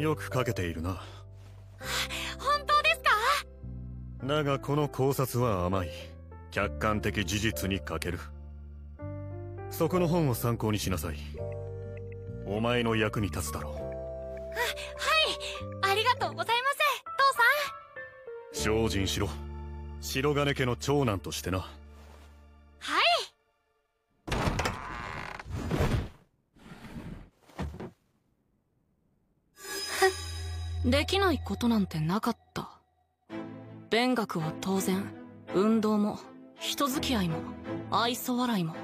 よく書けているな。本当ですか？だがこの考察は甘い。客観的事実に欠ける。そこの本を参考にしなさい。お前の役に立つだろう。ありがとうございます。精進しろ。白金家の長男としてなできないことなんてなかった。勉学は当然運動も人付き合いも愛想笑いも。